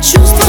чувства